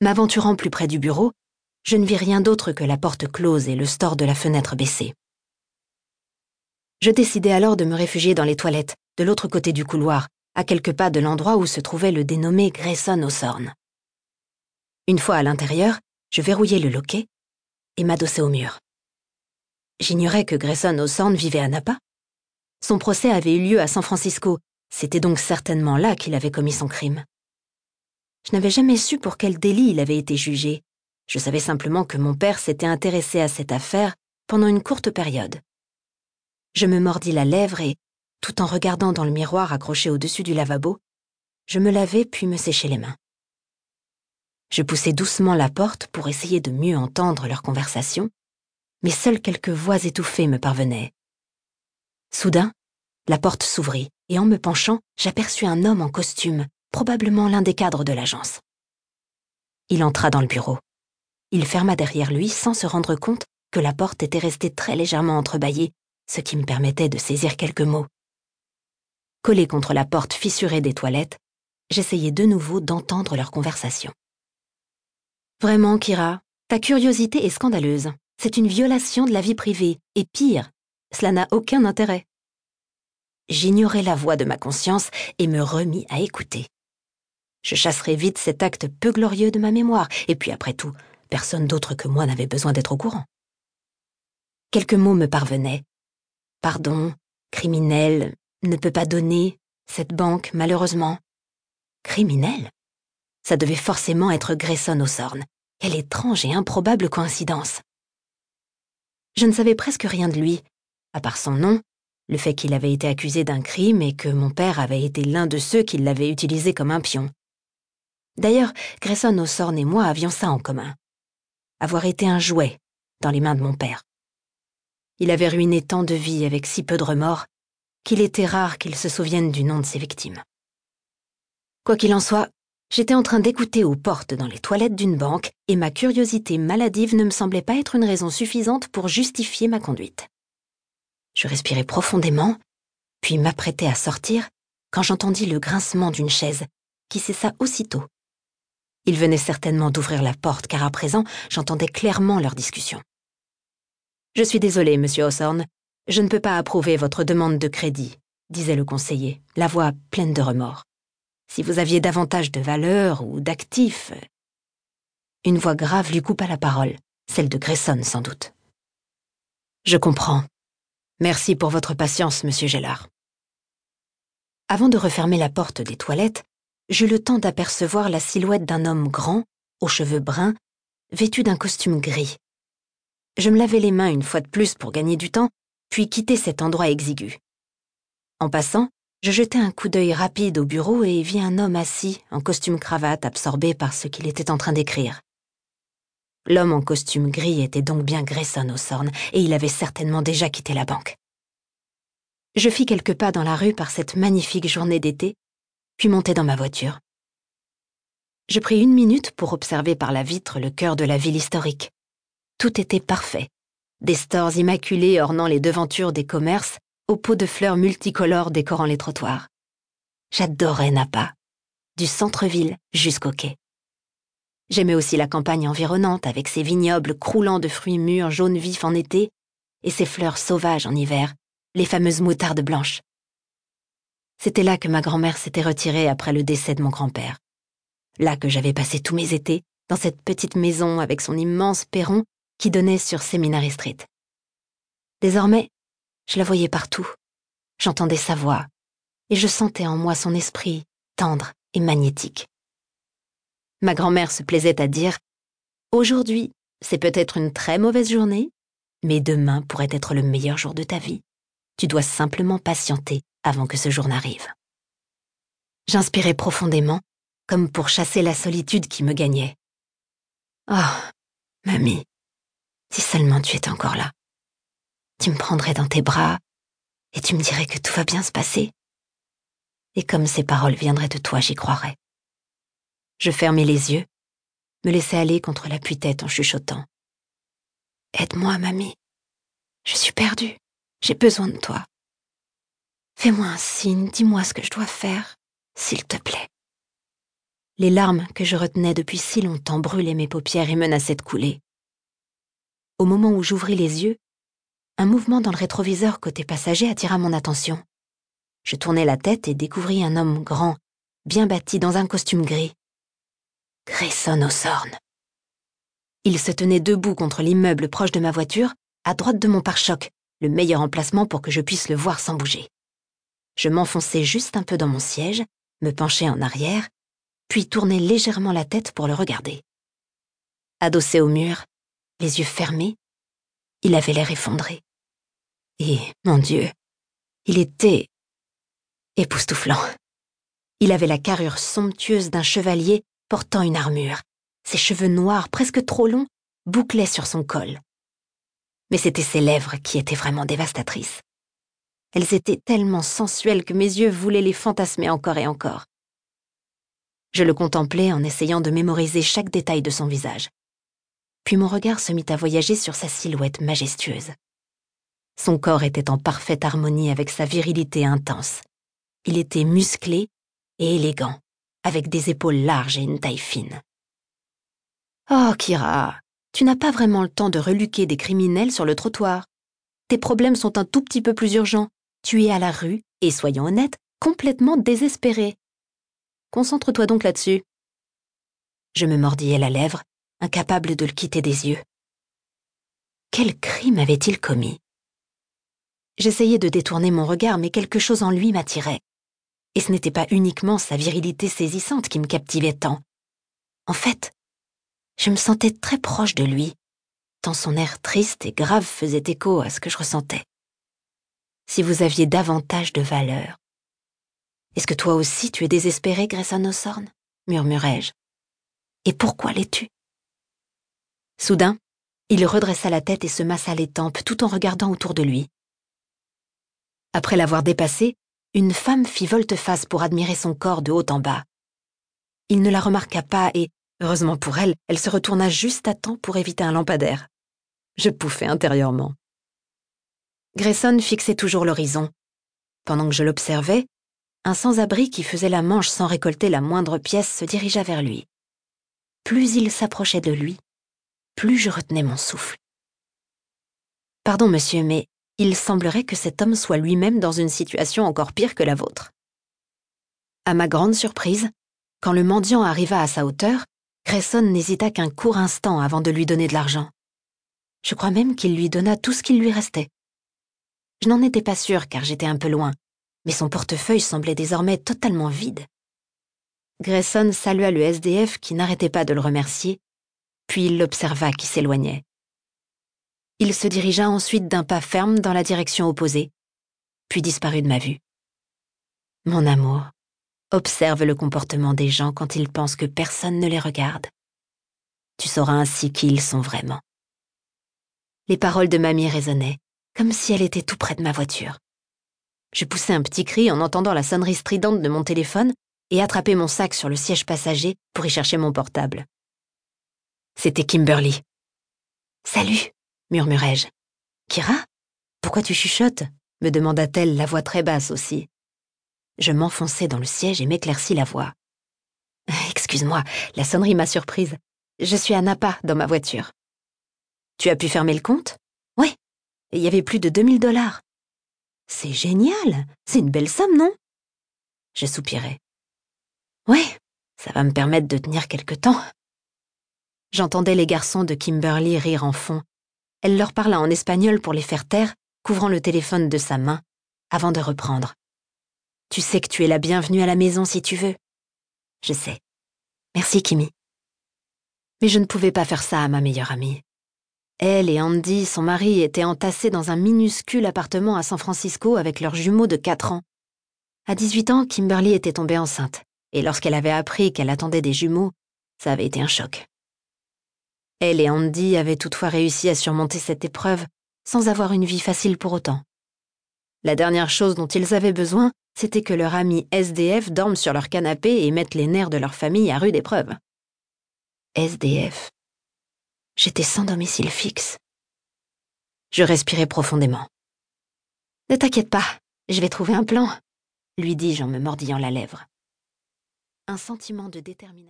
M'aventurant plus près du bureau, je ne vis rien d'autre que la porte close et le store de la fenêtre baissée. Je décidai alors de me réfugier dans les toilettes, de l'autre côté du couloir, à quelques pas de l'endroit où se trouvait le dénommé Grayson Hawthorne. Une fois à l'intérieur, je verrouillai le loquet et m'adossai au mur. J'ignorais que Grayson Hawthorne vivait à Napa. Son procès avait eu lieu à San Francisco, c'était donc certainement là qu'il avait commis son crime. Je n'avais jamais su pour quel délit il avait été jugé. Je savais simplement que mon père s'était intéressé à cette affaire pendant une courte période. Je me mordis la lèvre et, tout en regardant dans le miroir accroché au-dessus du lavabo, je me lavai puis me séchai les mains. Je poussai doucement la porte pour essayer de mieux entendre leur conversation, mais seules quelques voix étouffées me parvenaient. Soudain, la porte s'ouvrit, et en me penchant, j'aperçus un homme en costume, probablement l'un des cadres de l'agence. Il entra dans le bureau. Il ferma derrière lui sans se rendre compte que la porte était restée très légèrement entrebâillée, ce qui me permettait de saisir quelques mots. Collé contre la porte fissurée des toilettes, j'essayais de nouveau d'entendre leur conversation. Vraiment, Kira, ta curiosité est scandaleuse. C'est une violation de la vie privée, et pire, cela n'a aucun intérêt. J'ignorais la voix de ma conscience et me remis à écouter. Je chasserai vite cet acte peu glorieux de ma mémoire, et puis après tout, personne d'autre que moi n'avait besoin d'être au courant. Quelques mots me parvenaient. Pardon, criminel, ne peut pas donner, cette banque, malheureusement. Criminel? Ça devait forcément être Grayson Hawthorne. Quelle étrange et improbable coïncidence. Je ne savais presque rien de lui, à part son nom, le fait qu'il avait été accusé d'un crime et que mon père avait été l'un de ceux qui l'avaient utilisé comme un pion. D'ailleurs, Grayson Hawthorne et moi avions ça en commun. Avoir été un jouet dans les mains de mon père. Il avait ruiné tant de vies avec si peu de remords qu'il était rare qu'il se souvienne du nom de ses victimes. Quoi qu'il en soit, j'étais en train d'écouter aux portes dans les toilettes d'une banque et ma curiosité maladive ne me semblait pas être une raison suffisante pour justifier ma conduite. Je respirai profondément, puis m'apprêtai à sortir quand j'entendis le grincement d'une chaise, qui cessa aussitôt. Ils venaient certainement d'ouvrir la porte, car à présent j'entendais clairement leur discussion. Je suis désolé, monsieur Hawthorne, je ne peux pas approuver votre demande de crédit, disait le conseiller, la voix pleine de remords. Si vous aviez davantage de valeur ou d'actifs. Une voix grave lui coupa la parole, celle de Grayson sans doute. Je comprends, Merci pour votre patience, monsieur Gellard. Avant de refermer la porte des toilettes, j'eus le temps d'apercevoir la silhouette d'un homme grand, aux cheveux bruns, vêtu d'un costume gris. Je me lavai les mains une fois de plus pour gagner du temps, puis quittai cet endroit exigu. En passant, je jetai un coup d'œil rapide au bureau et vis un homme assis, en costume cravate, absorbé par ce qu'il était en train d'écrire. L'homme en costume gris était donc bien Grayson Hawthorne, et il avait certainement déjà quitté la banque. Je fis quelques pas dans la rue par cette magnifique journée d'été, puis montai dans ma voiture. Je pris une minute pour observer par la vitre le cœur de la ville historique. Tout était parfait. Des stores immaculés ornant les devantures des commerces, aux pots de fleurs multicolores décorant les trottoirs. J'adorais Napa, du centre-ville jusqu'au quai. J'aimais aussi la campagne environnante avec ses vignobles croulant de fruits mûrs jaunes vifs en été et ses fleurs sauvages en hiver, les fameuses moutardes blanches. C'était là que ma grand-mère s'était retirée après le décès de mon grand-père. Là que j'avais passé tous mes étés, dans cette petite maison avec son immense perron qui donnait sur Seminary Street. Désormais, je la voyais partout. J'entendais sa voix, et je sentais en moi son esprit tendre et magnétique. Ma grand-mère se plaisait à dire Aujourd'hui, c'est peut-être une très mauvaise journée, mais demain pourrait être le meilleur jour de ta vie. Tu dois simplement patienter avant que ce jour n'arrive. J'inspirais profondément, comme pour chasser la solitude qui me gagnait. Oh, mamie, si seulement tu étais encore là. Tu me prendrais dans tes bras et tu me dirais que tout va bien se passer. Et comme ces paroles viendraient de toi, j'y croirais. Je fermai les yeux, me laissai aller contre l'appui-tête en chuchotant. Aide-moi, mamie. Je suis perdue. J'ai besoin de toi. Fais-moi un signe, dis-moi ce que je dois faire, s'il te plaît. Les larmes que je retenais depuis si longtemps brûlaient mes paupières et menaçaient de couler. Au moment où j'ouvris les yeux, un mouvement dans le rétroviseur côté passager attira mon attention. Je tournai la tête et découvris un homme grand, bien bâti dans un costume gris. Grayson O'Sorn. Il se tenait debout contre l'immeuble proche de ma voiture, à droite de mon pare-choc, le meilleur emplacement pour que je puisse le voir sans bouger. Je m'enfonçai juste un peu dans mon siège, me penchai en arrière, puis tournai légèrement la tête pour le regarder. Adossé au mur, les yeux fermés, il avait l'air effondré. Et, mon Dieu, il était époustouflant. Il avait la carrure somptueuse d'un chevalier portant une armure. Ses cheveux noirs, presque trop longs, bouclaient sur son col. Mais c'étaient ses lèvres qui étaient vraiment dévastatrices. Elles étaient tellement sensuelles que mes yeux voulaient les fantasmer encore et encore. Je le contemplais en essayant de mémoriser chaque détail de son visage. Puis mon regard se mit à voyager sur sa silhouette majestueuse. Son corps était en parfaite harmonie avec sa virilité intense. Il était musclé et élégant, avec des épaules larges et une taille fine. Oh, Kira, tu n'as pas vraiment le temps de reluquer des criminels sur le trottoir. Tes problèmes sont un tout petit peu plus urgents. Tu es à la rue, et soyons honnêtes, complètement désespéré. Concentre-toi donc là-dessus. Je me mordillais la lèvre, incapable de le quitter des yeux. Quel crime avait-il commis? J'essayais de détourner mon regard, mais quelque chose en lui m'attirait. Et ce n'était pas uniquement sa virilité saisissante qui me captivait tant. En fait, je me sentais très proche de lui, tant son air triste et grave faisait écho à ce que je ressentais. Si vous aviez davantage de valeur. Est-ce que toi aussi tu es désespéré, Grayson O'Sorn murmurai-je. Et pourquoi l'es-tu? Soudain, il redressa la tête et se massa les tempes tout en regardant autour de lui. Après l'avoir dépassé, une femme fit volte-face pour admirer son corps de haut en bas. Il ne la remarqua pas et, heureusement pour elle, elle se retourna juste à temps pour éviter un lampadaire. Je pouffais intérieurement. Grayson fixait toujours l'horizon. Pendant que je l'observais, un sans-abri qui faisait la manche sans récolter la moindre pièce se dirigea vers lui. Plus il s'approchait de lui, plus je retenais mon souffle. Pardon, monsieur, mais il semblerait que cet homme soit lui-même dans une situation encore pire que la vôtre. À ma grande surprise, quand le mendiant arriva à sa hauteur, Grayson n'hésita qu'un court instant avant de lui donner de l'argent. Je crois même qu'il lui donna tout ce qu'il lui restait. Je n'en étais pas sûre car j'étais un peu loin, mais son portefeuille semblait désormais totalement vide. Grayson salua le SDF qui n'arrêtait pas de le remercier, puis il l'observa qui s'éloignait. Il se dirigea ensuite d'un pas ferme dans la direction opposée, puis disparut de ma vue. Mon amour, observe le comportement des gens quand ils pensent que personne ne les regarde. Tu sauras ainsi qui ils sont vraiment. Les paroles de mamie résonnaient, comme si elle était tout près de ma voiture. Je poussai un petit cri en entendant la sonnerie stridente de mon téléphone et attrapai mon sac sur le siège passager pour y chercher mon portable. C'était Kimberly. Salut, murmurai-je. Kira Pourquoi tu chuchotes? me demanda-t-elle, la voix très basse aussi. Je m'enfonçai dans le siège et m'éclaircis la voix. Excuse-moi, la sonnerie m'a surprise. Je suis à Napa, dans ma voiture. Tu as pu fermer le compte? Oui. Il y avait plus de 2000 dollars. C'est génial. C'est une belle somme, non? Je soupirai. Oui, ça va me permettre de tenir quelque temps. J'entendais les garçons de Kimberly rire en fond, elle leur parla en espagnol pour les faire taire, couvrant le téléphone de sa main, avant de reprendre. Tu sais que tu es la bienvenue à la maison si tu veux. Je sais. Merci, Kimi. Mais je ne pouvais pas faire ça à ma meilleure amie. Elle et Andy, son mari, étaient entassés dans un minuscule appartement à San Francisco avec leurs jumeaux de 4 ans. À 18 ans, Kimberly était tombée enceinte, et lorsqu'elle avait appris qu'elle attendait des jumeaux, ça avait été un choc. Elle et Andy avaient toutefois réussi à surmonter cette épreuve sans avoir une vie facile pour autant. La dernière chose dont ils avaient besoin, c'était que leur ami SDF dorme sur leur canapé et mette les nerfs de leur famille à rude épreuve. SDF. J'étais sans domicile fixe. Je respirais profondément. Ne t'inquiète pas, je vais trouver un plan, lui dis-je en me mordillant la lèvre. Un sentiment de détermination.